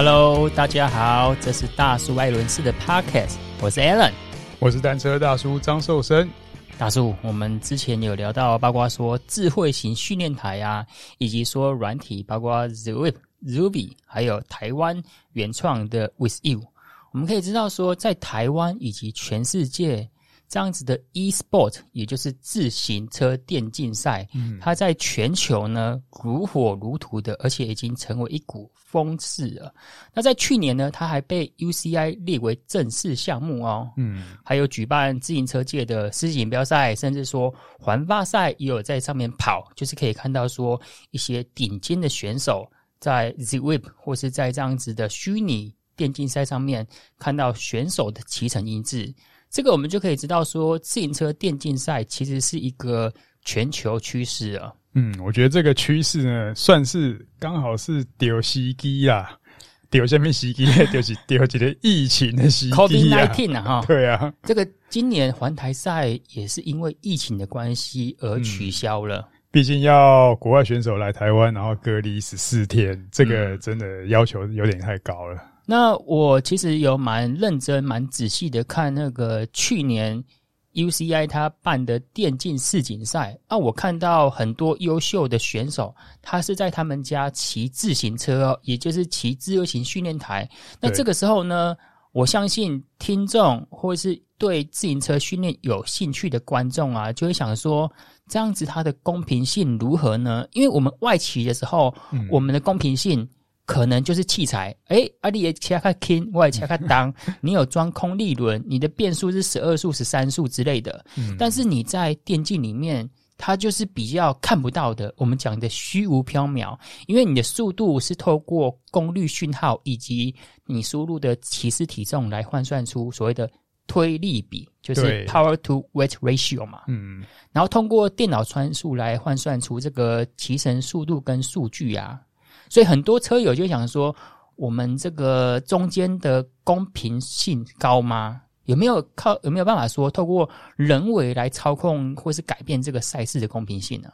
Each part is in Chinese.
Hello，大家好，这是大叔艾伦斯的 Podcast，我是 Alan，我是单车大叔张寿生。大叔，我们之前有聊到，包括说智慧型训练台啊，以及说软体，包括 Rouvy，还有台湾原创的 With You。我们可以知道说，在台湾以及全世界。这样子的 e-sport，也就是自行车电竞赛，嗯，它在全球呢如火如荼的，而且已经成为一股风势了。那在去年呢，它还被 UCI 列为正式项目哦，嗯，还有举办自行车界的世锦标赛，甚至说环法赛也有在上面跑，就是可以看到说一些顶尖的选手在 Zwift 或是在这样子的虚拟电竞赛上面看到选手的奇诚异志。这个我们就可以知道说，自行车电竞赛其实是一个全球趋势啊。嗯，我觉得这个趋势呢，算是刚好是丢时机啦，丢什么时机？就是丢几个疫情的时机啊。COVID-19 啊，哈，对啊。这个今年环台赛也是因为疫情的关系而取消了。嗯，毕竟要国外选手来台湾，然后隔离十四天，这个真的要求有点太高了。那我其实有蛮认真、蛮仔细的看那个去年 UCI 他办的电竞世锦赛啊，我看到很多优秀的选手，他是在他们家骑自行车哦，也就是骑自由行训练台。那这个时候呢，我相信听众或是对自行车训练有兴趣的观众啊，就会想说，这样子它的公平性如何呢？因为我们外企的时候，嗯、我们的公平性。可能就是器材，诶阿里也切开 king，，我也切开当。你有装空力轮，你的变速是十二速、十三速之类的。嗯，但是你在电竞里面，它就是比较看不到的。我们讲的虚无缥缈，因为你的速度是透过功率讯号以及你输入的骑士体重来换算出所谓的推力比，就是 power to weight ratio 嘛。嗯，然后通过电脑参数来换算出这个骑乘速度跟数据啊。所以很多车友就想说，我们这个中间的公平性高吗？有没有靠有没有办法说透过人为来操控或是改变这个赛事的公平性呢？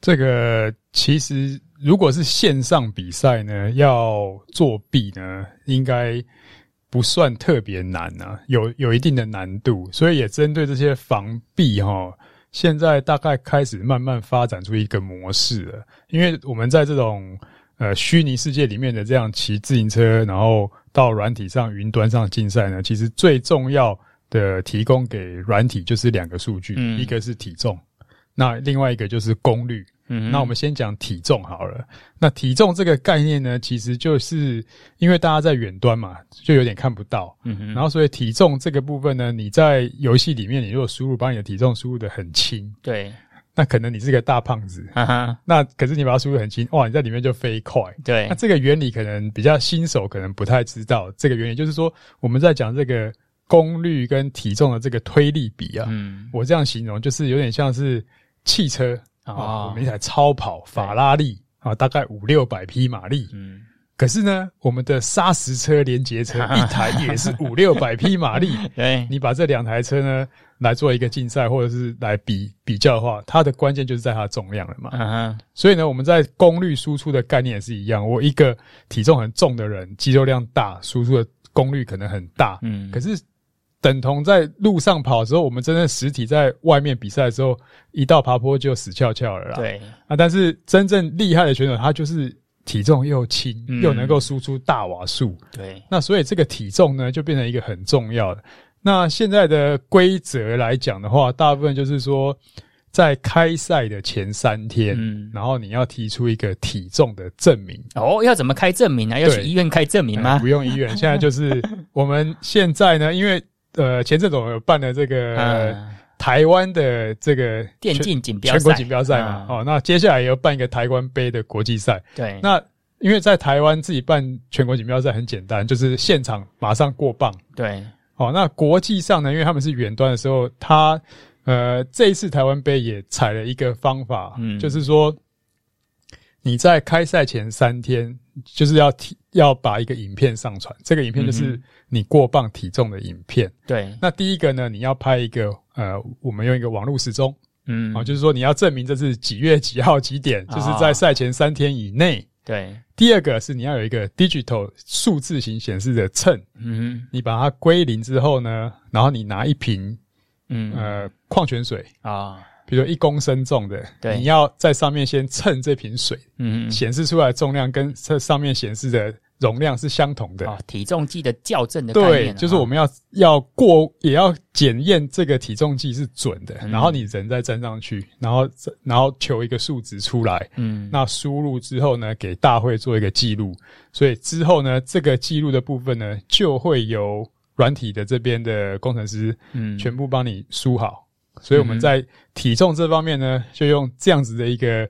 这个其实如果是线上比赛呢，要作弊呢，应该不算特别难啊，有有一定的难度。所以也针对这些防弊哈，现在大概开始慢慢发展出一个模式了，因为我们在这种。呃，虚拟世界里面的这样骑自行车，然后到软体上、云端上竞赛呢，其实最重要的提供给软体就是两个数据，嗯，一个是体重，那另外一个就是功率。嗯，那我们先讲体重好了。那体重这个概念呢，其实就是因为大家在远端嘛，就有点看不到。嗯，然后所以体重这个部分呢，你在游戏里面，你如果输入把你的体重输入的很轻，对。那可能你是个大胖子，哈哈，那可是你把它输入很轻，哇，你在里面就飞快。对，那这个原理可能比较新手可能不太知道。这个原理就是说，我们在讲这个功率跟体重的这个推力比啊，嗯，我这样形容就是有点像是汽车啊，哦，我们一台超跑法拉利啊，大概五六百匹马力，嗯。可是呢，我们的砂石车、连接车一台也是五六百匹马力。对，你把这两台车呢来做一个竞赛，或者是来比比较的话，它的关键就是在它的重量了嘛。嗯。所以呢，我们在功率输出的概念也是一样。我一个体重很重的人，肌肉量大，输出的功率可能很大。嗯。可是等同在路上跑的时候，我们真正实体在外面比赛的时候，一到爬坡就死翘翘了啦。对。啊，但是真正厉害的选手，他就是。体重又轻，又能够输出大瓦数，嗯，对，那所以这个体重呢，就变成一个很重要的。那现在的规则来讲的话，大部分就是说，在开赛的前三天，嗯，然后你要提出一个体重的证明。哦，要怎么开证明啊？要去医院开证明吗？不用医院，现在就是 我们现在呢，因为呃，前阵子我们有办了这个。嗯台湾的这个电竞锦标赛，全国锦标赛嘛，哦，那接下来也要办一个台湾杯的国际赛。对，那因为在台湾自己办全国锦标赛很简单，就是现场马上过磅。对，哦，那国际上呢，因为他们是远端的时候，他呃这一次台湾杯也采了一个方法，嗯，就是说你在开赛前三天就是要提要把一个影片上传，这个影片就是你过磅体重的影片。对，那第一个呢，你要拍一个。呃，我们用一个网络时钟，嗯，啊，就是说你要证明这是几月几号几点，就是在赛前三天以内对。第二个是你要有一个 digital 数字型显示的秤，嗯，你把它归零之后呢，然后你拿一瓶，嗯呃矿泉水啊，比如说一公升重的，对，你要在上面先称这瓶水，嗯，显示出来重量跟这上面显示的。容量是相同的，哦，体重计的校正的概念，对，就是我们要要过，也要检验这个体重计是准的，然后你人再站上去，然后然后求一个数值出来，嗯，那输入之后呢，给大会做一个记录，所以之后呢，这个记录的部分呢，就会由软体的这边的工程师，嗯，全部帮你输好，所以我们在体重这方面呢，就用这样子的一个。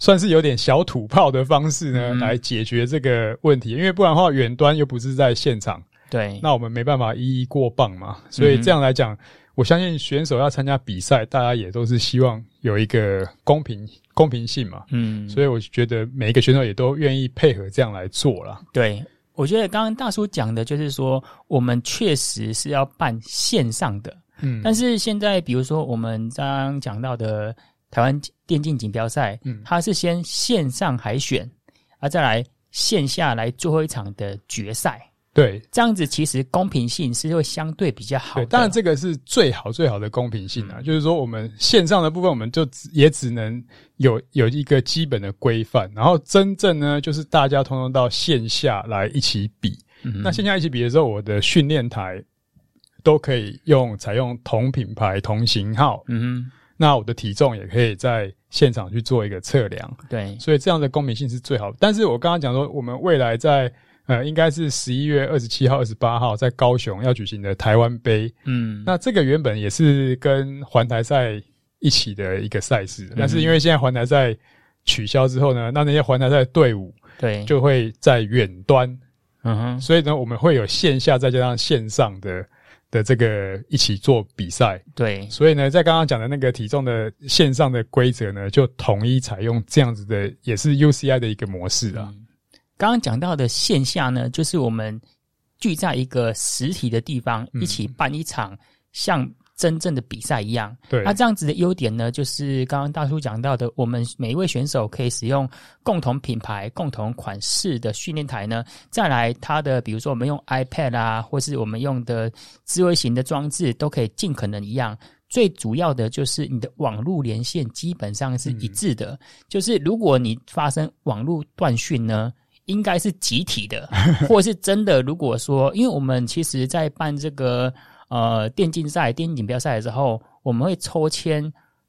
算是有点小土炮的方式呢，来解决这个问题，因为不然的话，远端又不是在现场，对，那我们没办法一一过磅嘛。所以这样来讲，我相信选手要参加比赛，大家也都是希望有一个公平公平性嘛。嗯，所以我觉得每一个选手也都愿意配合这样来做啦。对，我觉得刚刚大叔讲的就是说，我们确实是要办线上的，嗯，但是现在比如说我们刚刚讲到的。台湾电竞锦标赛，嗯，它是先线上海选，啊，再来线下来最后一场的决赛。对，这样子其实公平性是会相对比较好当然这个是最好最好的公平性啊，嗯、就是说我们线上的部分，我们就也只能有有一个基本的规范，然后真正呢，就是大家通通到线下来一起比。嗯，那线下一起比的时候，我的训练台都可以用采用同品牌同型号。嗯。那我的体重也可以在现场去做一个测量，对，所以这样的公平性是最好的。但是我刚刚讲说，我们未来在呃，应该是十一月二十七号、二十八号在高雄要举行的台湾杯，嗯，那这个原本也是跟环台赛一起的一个赛事，嗯，但是因为现在环台赛取消之后呢，那那些环台赛的队伍对。就会在远端，嗯哼，所以呢，我们会有线下再加上线上的。的这个一起做比赛，对，所以呢，在刚刚讲的那个体重的线上的规则呢，就统一采用这样子的，也是 UCI 的一个模式啊。刚刚讲到的线下呢，就是我们聚在一个实体的地方，一起办一场像。真正的比赛一样，对。那这样子的优点呢，就是刚刚大叔讲到的，我们每一位选手可以使用共同品牌、共同款式的训练台呢。再来，它的比如说我们用 iPad 啊，或是我们用的智慧型的装置，都可以尽可能一样。最主要的就是你的网络连线基本上是一致的，嗯、就是如果你发生网络断讯呢，应该是集体的，或是真的。如果说，因为我们其实在办这个。呃，电竞赛、电竞锦标赛的时候，我们会抽签，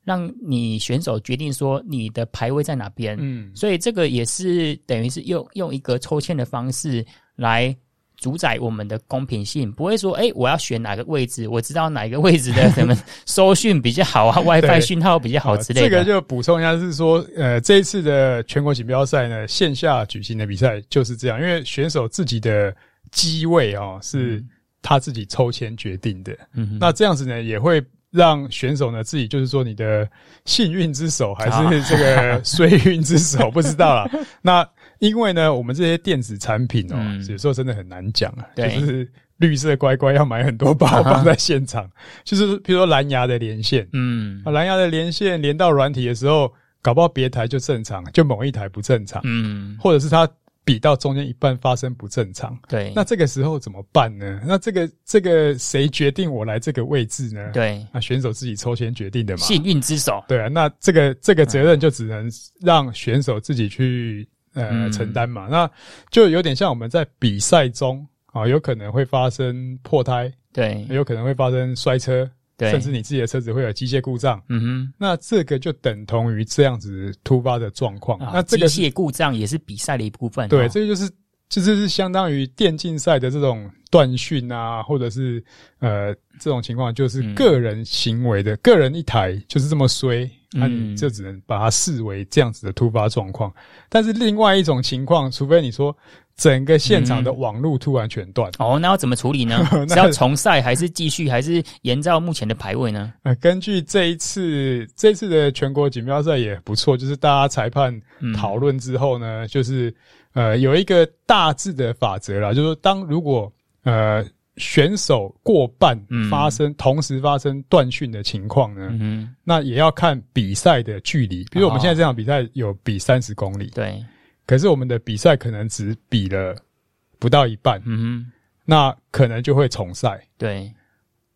让你选手决定说你的排位在哪边。嗯，所以这个也是等于是用用一个抽签的方式来主宰我们的公平性，不会说，哎、欸，我要选哪个位置，我知道哪个位置的什么收讯比较好啊，WiFi 讯号比较好之类的。这个就补充一下，是说，呃，这一次的全国锦标赛呢，线下举行的比赛就是这样，因为选手自己的机位啊、哦、是。嗯他自己抽签决定的，嗯，那这样子呢，也会让选手呢自己就是说，你的幸运之手还是这个 衰运之手，不知道啦。那因为呢，我们这些电子产品哦、喔，嗯、有时候真的很难讲啊。对。就是绿色乖乖要买很多包 放在现场，就是比如说蓝牙的连线，嗯，蓝牙的连线连到软体的时候，搞不好别台就正常，就某一台不正常，嗯，或者是它。比到中间一半发生不正常，对，那这个时候怎么办呢？那这个这个谁决定我来这个位置呢？对，那选手自己抽签决定的嘛。幸运之手，对啊，那这个这个责任就只能让选手自己去呃、嗯、承担嘛。那就有点像我们在比赛中啊，有可能会发生破胎，对，有可能会发生摔车。对甚至你自己的车子会有机械故障，嗯哼，那这个就等同于这样子突发的状况。啊、那这个机械故障也是比赛的一部分。对，这个就是就是是相当于电竞赛的这种断讯啊，或者是呃这种情况，就是个人行为的，嗯、个人一台就是这么衰，那你就只能把它视为这样子的突发状况。但是另外一种情况，除非你说。整个现场的网络突然全断、嗯、哦，那要怎么处理呢？是要重赛还是继续，还是延照目前的排位呢？呃，根据这一次这一次的全国锦标赛也不错，就是大家裁判讨论之后呢，嗯、就是呃有一个大致的法则啦，就是说当如果呃选手过半发生、嗯、同时发生断讯的情况呢，嗯、那也要看比赛的距离。比如我们现在这场比赛有比三十公里，对。可是我们的比赛可能只比了不到一半，嗯哼，那可能就会重赛。对，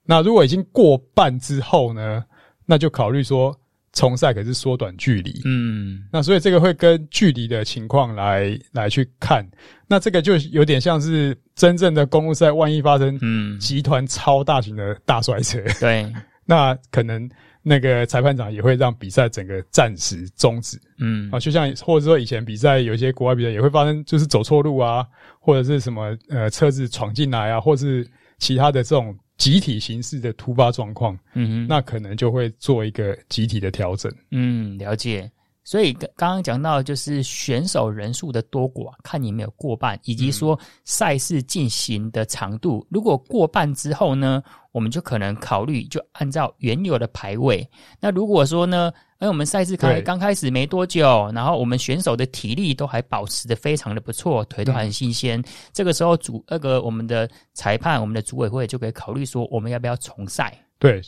那如果已经过半之后呢，那就考虑说重赛，可是缩短距离。嗯，那所以这个会跟距离的情况来来去看。那这个就有点像是真正的公路赛，万一发生嗯集团超大型的大摔车，嗯、对，那可能。那个裁判长也会让比赛整个暂时终止，嗯，啊，就像或者说以前比赛有一些国外比赛也会发生，就是走错路啊，或者是什么呃车子闯进来啊，或是其他的这种集体形式的突发状况，嗯哼，那可能就会做一个集体的调整，嗯，了解。所以刚刚讲到就是选手人数的多寡，看你没有过半，以及说赛事进行的长度。如果过半之后呢，我们就可能考虑就按照原有的排位。那如果说呢，哎，我们赛事开刚开始没多久，然后我们选手的体力都还保持的非常的不错，腿都很新鲜，这个时候主那个我们的裁判、我们的组委会就可以考虑说，我们要不要重赛？对。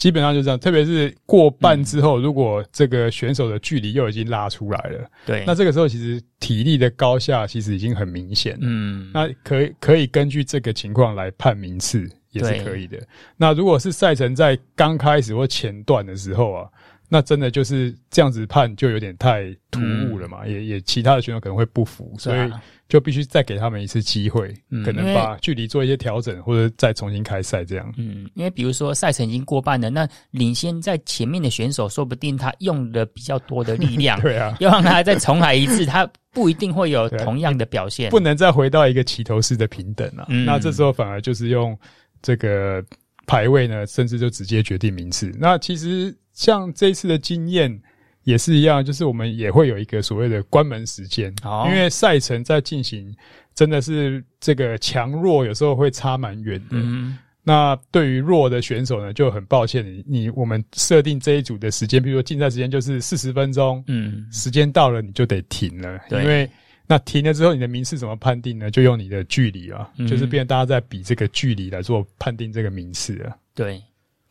基本上就这样，特别是过半之后，如果这个选手的距离又已经拉出来了，对，那这个时候其实体力的高下其实已经很明显，嗯，那可以可以根据这个情况来判名次也是可以的。那如果是赛程在刚开始或前段的时候啊，那真的就是这样子判就有点太突兀了嘛，也也其他的选手可能会不服，所以。就必须再给他们一次机会，嗯，可能把距离做一些调整，或者再重新开赛这样。嗯，因为比如说赛程已经过半了，那领先在前面的选手，说不定他用了比较多的力量，对啊，要让他再重来一次，他不一定会有同样的表现，不能再回到一个齐头式的平等了。嗯，那这时候反而就是用这个排位呢，甚至就直接决定名次。那其实像这一次的经验。也是一样，就是我们也会有一个所谓的关门时间，哦，因为赛程在进行，真的是这个强弱有时候会差蛮远的。嗯，那对于弱的选手呢，就很抱歉，你你我们设定这一组的时间，比如说竞赛时间就是四十分钟，嗯，时间到了你就得停了，因为那停了之后，你的名次怎么判定呢？就用你的距离啊，嗯，就是变大家在比这个距离来做判定这个名次啊。对。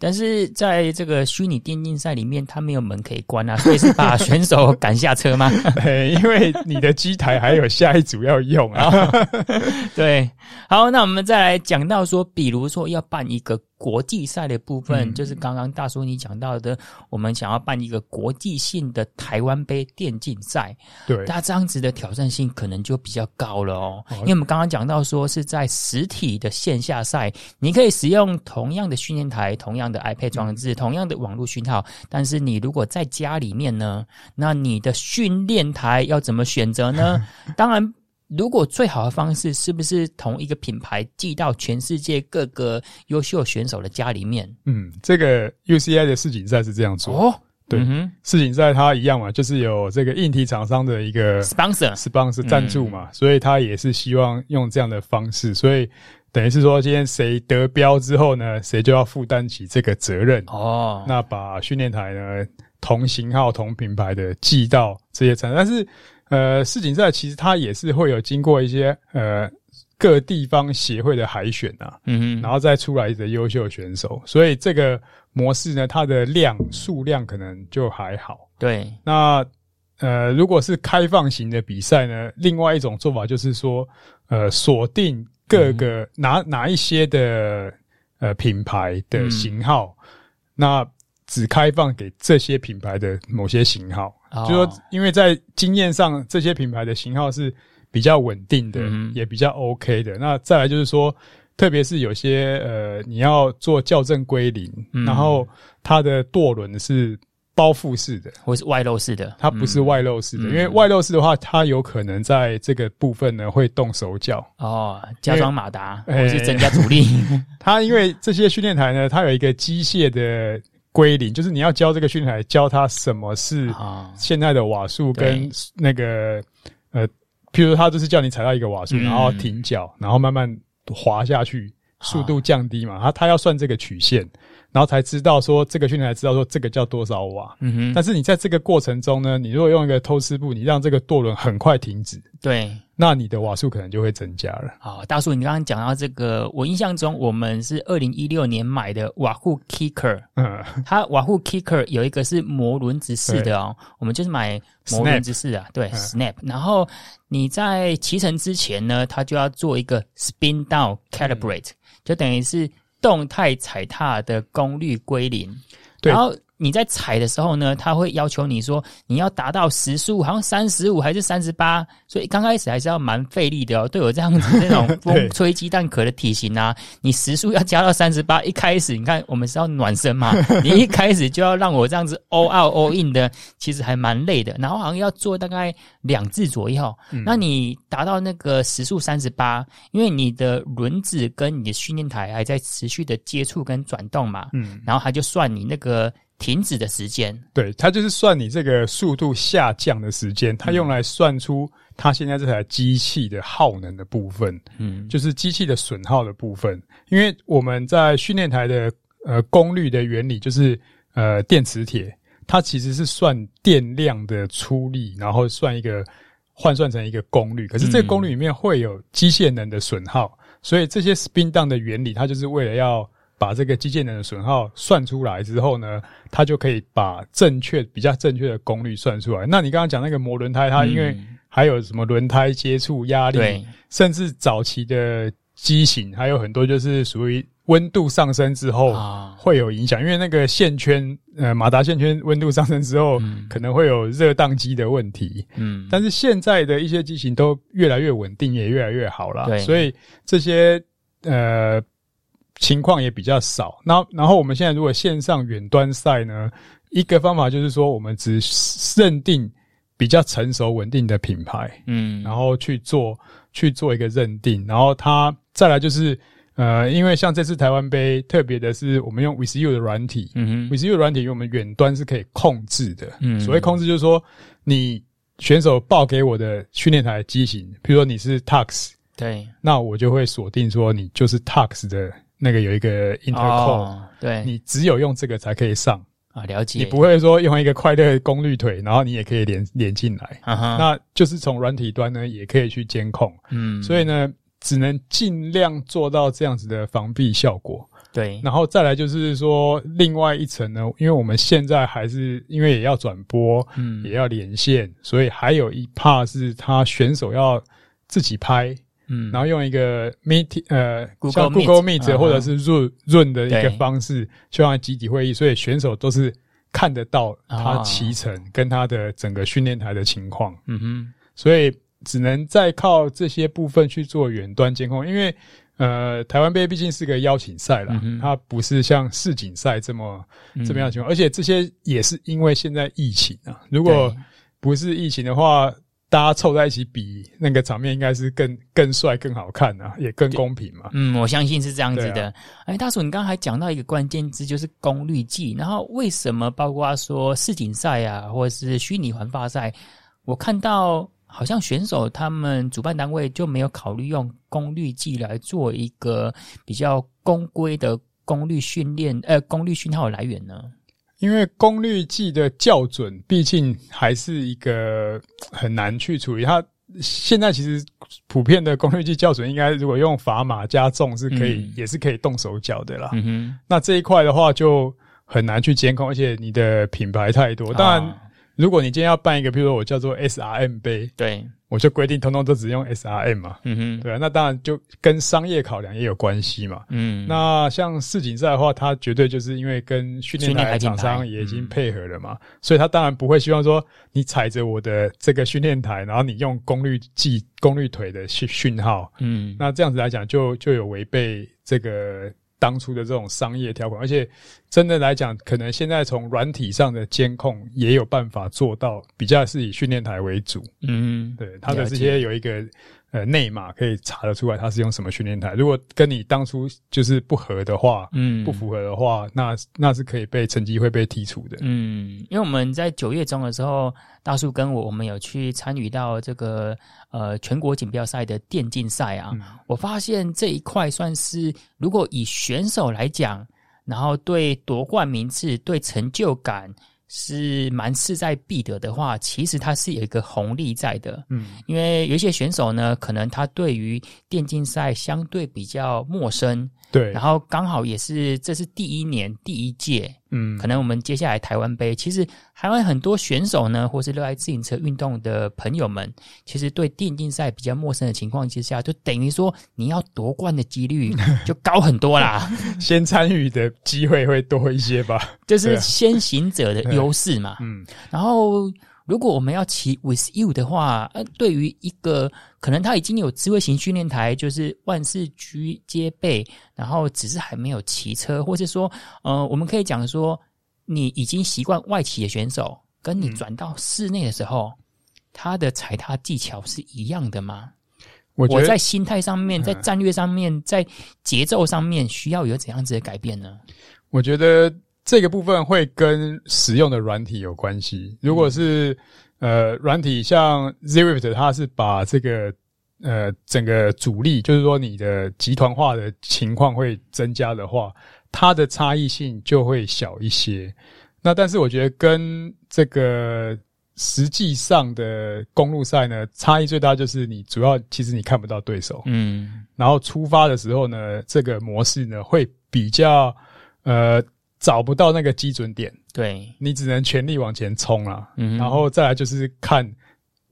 但是在这个虚拟电竞赛里面，它没有门可以关啊，所以是把 选手赶下车吗？对，因为你的机台还有下一组要用啊。对，好，那我们再来讲到说，比如说要办一个。国际赛的部分，就是刚刚大叔你讲到的，我们想要办一个国际性的台湾杯电竞赛，对，那这样子的挑战性可能就比较高了哦。因为我们刚刚讲到说是在实体的线下赛，你可以使用同样的训练台、同样的 iPad 装置、同样的网络讯号，但是你如果在家里面呢，那你的训练台要怎么选择呢？当然。如果最好的方式是不是同一个品牌寄到全世界各个优秀选手的家里面？嗯，这个 UCI 的世锦赛是这样做哦。对，嗯、世锦赛它一样嘛，就是有这个硬体厂商的一个 sponsor sponsor 赞助嘛，嗯，所以他也是希望用这样的方式，所以等于是说，今天谁得标之后呢，谁就要负担起这个责任哦。那把训练台呢，同型号、同品牌的寄到这些厂，但是。呃，世锦赛其实它也是会有经过一些呃各地方协会的海选啊，嗯，然后再出来的优秀选手，所以这个模式呢，它的量数量可能就还好。对，那呃，如果是开放型的比赛呢，另外一种做法就是说，呃，锁定各个、嗯、哪哪一些的呃品牌的型号，嗯、那只开放给这些品牌的某些型号。Oh. 就说，因为在经验上，这些品牌的型号是比较稳定的，嗯，也比较 OK 的。那再来就是说，特别是有些呃，你要做校正归零，嗯，然后它的舵轮是包覆式的，或是外露式的，它不是外露式的，嗯，因为外露式的话，它有可能在这个部分呢会动手脚哦，加装马达或是增加阻力。它因为这些训练台呢，它有一个机械的。归零，就是你要教这个训练台，教他什么是现在的瓦数跟那个呃，譬如说他就是叫你踩到一个瓦数，然后停脚，然后慢慢滑下去，速度降低嘛。他他要算这个曲线，然后才知道说这个训练才知道说这个叫多少瓦。嗯哼。但是你在这个过程中呢，你如果用一个偷师步，你让这个舵轮很快停止，对，那你的瓦数可能就会增加了。好，大叔，你刚刚讲到这个，我印象中我们是二零一六年买的瓦户 Kicker，嗯，它瓦户 Kicker 有一个是磨轮子式的哦，我们就是买磨轮子式的，对、嗯、Snap。然后你在骑乘之前呢，它就要做一个 Spin Down Calibrate，、嗯、就等于是动态踩踏的功率归零，对然后。你在踩的时候呢，他会要求你说你要达到时速，好像三十五还是三十八，所以刚开始还是要蛮费力的哦。对我这样子那种风吹鸡蛋壳的体型啊，你时速要加到三十八，一开始你看我们是要暖身嘛，你一开始就要让我这样子 all out all in 的，其实还蛮累的。然后好像要做大概两次左右，嗯、那你达到那个时速三十八，因为你的轮子跟你的训练台还在持续的接触跟转动嘛，嗯，然后他就算你那个。停止的时间，对，它就是算你这个速度下降的时间，它用来算出它现在这台机器的耗能的部分，嗯，就是机器的损耗的部分。因为我们在训练台的呃功率的原理，就是呃电磁铁，它其实是算电量的出力，然后算一个换算成一个功率。可是这个功率里面会有机械能的损耗，所以这些 spin down 的原理，它就是为了要。把这个机械能的损耗算出来之后呢，它就可以把正确、比较正确的功率算出来。那你刚刚讲那个磨轮胎，它因为还有什么轮胎接触压力，对，甚至早期的机型还有很多就是属于温度上升之后会有影响，因为那个线圈呃马达线圈温度上升之后可能会有热宕机的问题。嗯，但是现在的一些机型都越来越稳定，也越来越好了。对，所以这些呃。情况也比较少。那然后我们现在如果线上远端赛呢，一个方法就是说，我们只认定比较成熟稳定的品牌，嗯，然后去做去做一个认定。然后它再来就是呃，因为像这次台湾杯特别的是，我们用 With You 的软体，嗯哼，With You 的软体，因为我们远端是可以控制的。嗯，所谓控制就是说，你选手报给我的训练台机型，比如说你是 Tux，对，那我就会锁定说你就是 Tux 的。那个有一个 intercom，、哦、对，你只有用这个才可以上。啊，了解。你不会说用一个快乐功率腿，然后你也可以连连进来，啊、哈。那就是从软体端呢也可以去监控，嗯，所以呢只能尽量做到这样子的防弊效果。对，然后再来就是说另外一层呢，因为我们现在还是因为也要转播，嗯，也要连线，所以还有一 part 是他选手要自己拍。嗯，然后用一个 Meet 呃，Google 像 Google Meet 或者是 Zoom Zoom 的一个方式，去让集体会议，所以选手都是看得到他骑乘跟他的整个训练台的情况。嗯哼，所以只能再靠这些部分去做远端监控，因为呃，台湾杯毕竟是个邀请赛啦，它不是像世锦赛这么这么样的情况，而且这些也是因为现在疫情啊，如果不是疫情的话。大家凑在一起比那个场面，应该是更更帅、更好看啊，也更公平嘛。嗯，我相信是这样子的。哎、啊，大叔，你刚才讲到一个关键字，就是功率计。然后为什么包括说世锦赛啊，或者是虚拟环法赛，我看到好像选手他们主办单位就没有考虑用功率计来做一个比较公规的功率训练，呃，功率讯号的来源呢？因为功率计的校准，毕竟还是一个很难去处理。它现在其实普遍的功率计校准，应该如果用砝码加重是可以，嗯、也是可以动手脚的啦。嗯哼，那这一块的话就很难去监控，而且你的品牌太多。当然，如果你今天要办一个，比如说我叫做 SRM 杯，对。我就规定，通通都只用 SRM 嘛，嗯哼，对啊，那当然就跟商业考量也有关系嘛，嗯，那像世锦赛的话，它绝对就是因为跟训练台厂商也已经配合了嘛，嗯、所以他当然不会希望说你踩着我的这个训练台，然后你用功率计功率腿的讯讯号，嗯，那这样子来讲就就有违背这个。当初的这种商业条款，而且真的来讲，可能现在从软体上的监控也有办法做到，比较是以训练台为主。嗯，对，它的这些有一个。呃，内码可以查得出来，他是用什么训练台。如果跟你当初就是不合的话，嗯，不符合的话，那那是可以被成绩会被剔除的。嗯，因为我们在九月中的时候，大叔跟我我们有去参与到这个呃全国锦标赛的电竞赛啊。嗯，我发现这一块算是，如果以选手来讲，然后对夺冠名次、对成就感。是蛮势在必得的话，其实它是有一个红利在的。嗯，因为有一些选手呢，可能他对于电竞赛相对比较陌生。对，然后刚好也是这是第一年第一届，嗯，可能我们接下来台湾杯，其实台湾很多选手呢，或是热爱自行车运动的朋友们，其实对电竞赛比较陌生的情况之下，就等于说你要夺冠的几率 就高很多啦，先参与的机会会多一些吧，就是先行者的优势嘛，嗯，然后。如果我们要骑 With You 的话，呃，对于一个可能他已经有智慧型训练台，就是万事俱皆备，然后只是还没有骑车，或是说，呃，我们可以讲说，你已经习惯外骑的选手，跟你转到室内的时候，嗯、他的踩踏技巧是一样的吗？我，我在心态上面，在战略上面，在节奏上面，需要有怎样子的改变呢？我觉得。这个部分会跟使用的软体有关系。如果是呃软体像 Zwift，它是把这个呃整个主力，就是说你的集团化的情况会增加的话，它的差异性就会小一些。那但是我觉得跟这个实际上的公路赛呢，差异最大就是你主要其实你看不到对手，嗯，然后出发的时候呢，这个模式呢会比较呃。找不到那个基准点，对，你只能全力往前冲了，嗯，然后再来就是看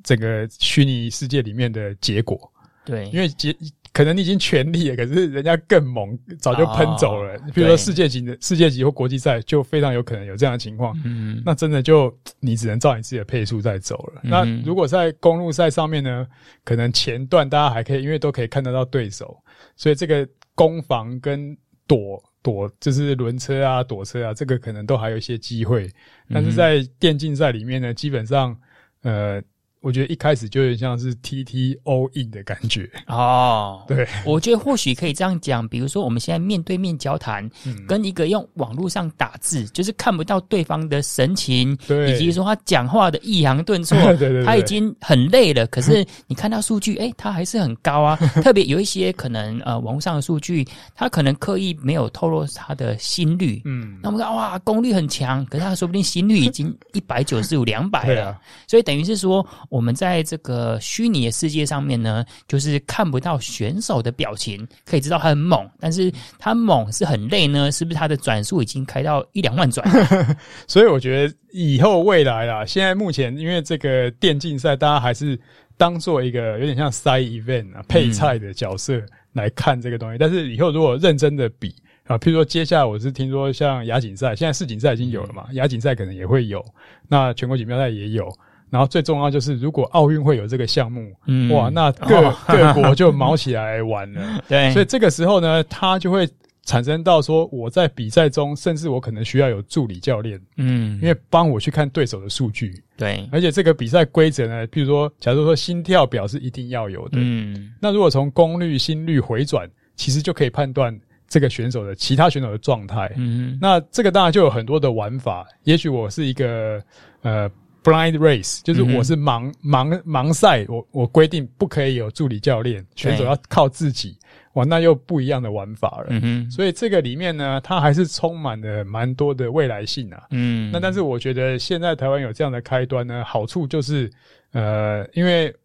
整个虚拟世界里面的结果，对，因为结可能你已经全力了，可是人家更猛，早就喷走了。比如说世界级的世界级或国际赛，就非常有可能有这样的情况，嗯，那真的就你只能照你自己的配速在走了。那如果在公路赛上面呢，可能前段大家还可以，因为都可以看得到对手，所以这个攻防跟躲。躲就是轮车啊，躲车啊，这个可能都还有一些机会，但是在电竞赛里面呢，基本上，呃。我觉得一开始就有点像是 TT all in 的感觉哦。对，我觉得或许可以这样讲，比如说我们现在面对面交谈，嗯，跟一个用网络上打字，就是看不到对方的神情，对，以及说他讲话的抑扬顿挫，对对对，他已经很累了。可是你看到数据，哎、欸，他还是很高啊。特别有一些可能呃，网络上的数据，他可能刻意没有透露他的心率，嗯，那我们看哇，功率很强，可是他说不定心率已经一百九十五、两百了，啊，所以等于是说。我们在这个虚拟的世界上面呢，就是看不到选手的表情，可以知道他很猛，但是他猛是很累呢，是不是他的转速已经开到一两万转？所以我觉得以后未来啦，现在目前因为这个电竞赛，大家还是当做一个有点像 side event 啊，配菜的角色来看这个东西。但是以后如果认真的比啊，譬如说接下来我是听说像亚锦赛，现在世锦赛已经有了嘛，亚锦赛可能也会有，那全国锦标赛也有。然后最重要就是，如果奥运会有这个项目，嗯，哇，那各、哦、各国就毛起来玩了。对，所以这个时候呢，他就会产生到说，我在比赛中，甚至我可能需要有助理教练，嗯，因为帮我去看对手的数据。对，而且这个比赛规则呢，譬如说，假如说心跳表是一定要有的，嗯，那如果从功率、心率回转，其实就可以判断这个选手的其他选手的状态。嗯，那这个当然就有很多的玩法。也许我是一个呃。Blind race 就是我是盲、嗯、盲盲赛，我我规定不可以有助理教练，选手要靠自己，哇，那又不一样的玩法了。嗯哼，所以这个里面呢，它还是充满了蛮多的未来性啊。嗯，那但是我觉得现在台湾有这样的开端呢，好处就是呃，因为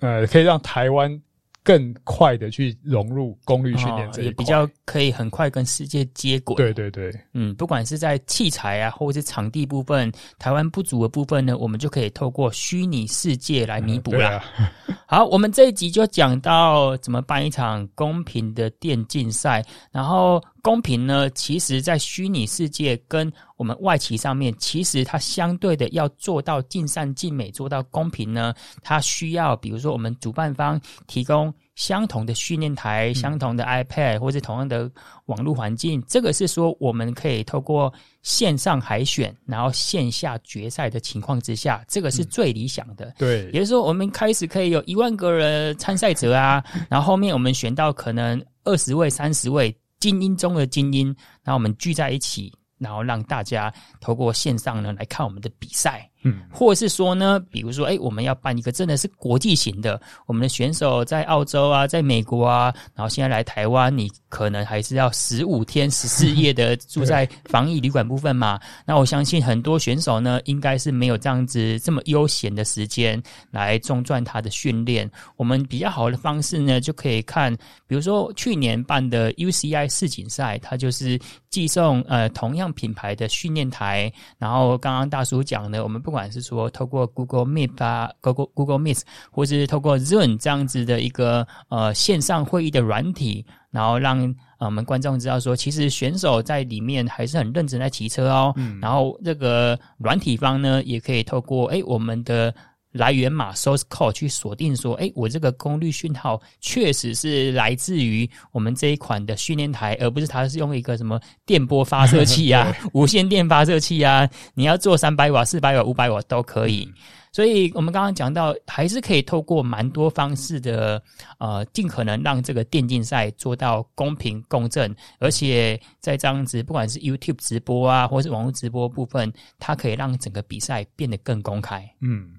呃，可以让台湾。更快的去融入功率训练这一，哦，也比较可以很快跟世界接轨。对对对，嗯，不管是在器材啊，或者是场地部分，台湾不足的部分呢，我们就可以透过虚拟世界来弥补啦。嗯啊、好，我们这一集就讲到怎么办一场公平的电竞赛，然后。公平呢，其实，在虚拟世界跟我们外企上面，其实它相对的要做到尽善尽美，做到公平呢，它需要，比如说我们主办方提供相同的训练台、嗯、相同的 iPad 或者同样的网络环境，这个是说我们可以透过线上海选，然后线下决赛的情况之下，这个是最理想的。嗯、对，也就是说，我们开始可以有一万个人参赛者啊，然后后面我们选到可能二十位、三十位。精英中的精英，然后我们聚在一起，然后让大家透过线上呢来看我们的比赛。嗯，或是说呢，比如说，哎，我们要办一个真的是国际型的，我们的选手在澳洲啊，在美国啊，然后现在来台湾，你可能还是要十五天十四夜的 住在防疫旅馆部分嘛。那我相信很多选手呢，应该是没有这样子这么悠闲的时间来中断他的训练。我们比较好的方式呢，就可以看，比如说去年办的 UCI 世锦赛，它就是寄送呃同样品牌的训练台，然后刚刚大叔讲的，我们不管是说透过 Google Meet 啊，Google Google Meet，或是透过 Zoom 这样子的一个呃线上会议的软体，然后让呃我们观众知道说，其实选手在里面还是很认真在骑车哦。嗯，然后这个软体方呢，也可以透过诶我们的。来源码 source code 去锁定说，哎，我这个功率讯号确实是来自于我们这一款的训练台，而不是它是用一个什么电波发射器啊、无线电发射器啊。你要做三百瓦、四百瓦、五百瓦都可以。所以我们刚刚讲到，还是可以透过蛮多方式的，呃，尽可能让这个电竞赛做到公平公正，而且在这样子，不管是 YouTube 直播啊，或是网络直播部分，它可以让整个比赛变得更公开。嗯。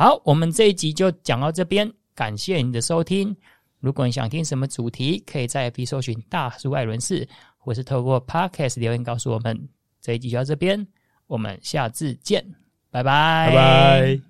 好，我们这一集就讲到这边，感谢你的收听。如果你想听什么主题，可以在 FB 搜寻“大叔艾伦士”，或是透过 Podcast 留言告诉我们。这一集就到这边，我们下次见，拜拜，拜拜。